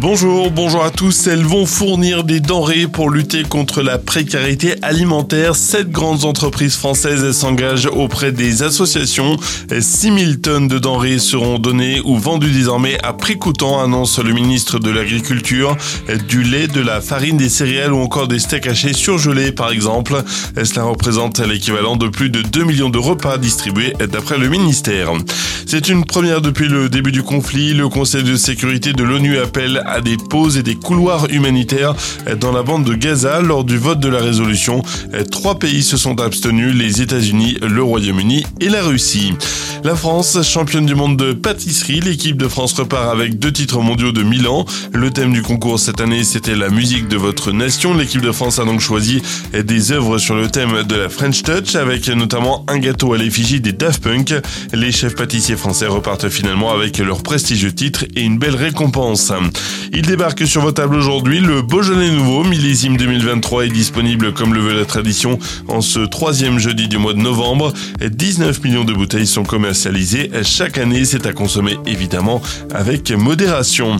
Bonjour, bonjour à tous. Elles vont fournir des denrées pour lutter contre la précarité alimentaire. Sept grandes entreprises françaises s'engagent auprès des associations. 6000 tonnes de denrées seront données ou vendues désormais à prix coûtant, annonce le ministre de l'Agriculture. Du lait, de la farine, des céréales ou encore des steaks hachés surgelés par exemple. Cela représente l'équivalent de plus de 2 millions de repas distribués d'après le ministère. C'est une première depuis le début du conflit. Le Conseil de sécurité de l'ONU appelle à des pauses et des couloirs humanitaires dans la bande de Gaza lors du vote de la résolution. Trois pays se sont abstenus, les États-Unis, le Royaume-Uni et la Russie. La France, championne du monde de pâtisserie, l'équipe de France repart avec deux titres mondiaux de Milan. Le thème du concours cette année, c'était la musique de votre nation. L'équipe de France a donc choisi des œuvres sur le thème de la French Touch, avec notamment un gâteau à l'effigie des Daft Punk. Les chefs pâtissiers français repartent finalement avec leur prestigieux titre et une belle récompense. Il débarque sur vos tables aujourd'hui. Le Beaujolais nouveau, millésime 2023, est disponible comme le veut la tradition en ce troisième jeudi du mois de novembre. 19 millions de bouteilles sont commercialisées chaque année. C'est à consommer évidemment avec modération.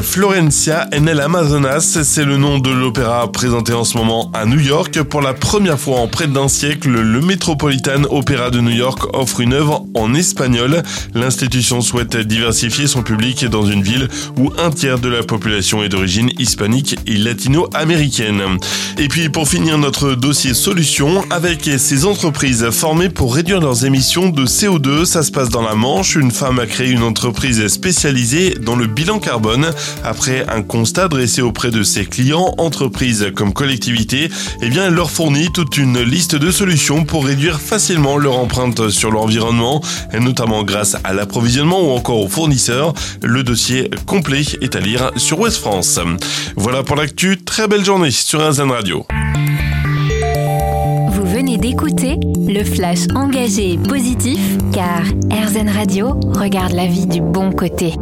Florencia en el Amazonas, c'est le nom de l'opéra présenté en ce moment à New York. Pour la première fois en près d'un siècle, le Metropolitan Opera de New York offre une œuvre en espagnol. L'institution souhaite diversifier son public dans une ville où un tiers de la population est d'origine hispanique et latino-américaine. Et puis pour finir notre dossier solution, avec ces entreprises formées pour réduire leurs émissions de CO2, ça se passe dans la Manche. Une femme a créé une entreprise spécialisée dans le bilan carbone. Après un constat dressé auprès de ses clients, entreprises comme collectivités, eh bien elle leur fournit toute une liste de solutions pour réduire facilement leur empreinte sur l'environnement, notamment grâce à l'approvisionnement ou encore aux fournisseurs. Le dossier complet est à lire sur Ouest France. Voilà pour l'actu, très belle journée sur RZN Radio. Vous venez d'écouter le flash engagé et positif car RZN Radio regarde la vie du bon côté.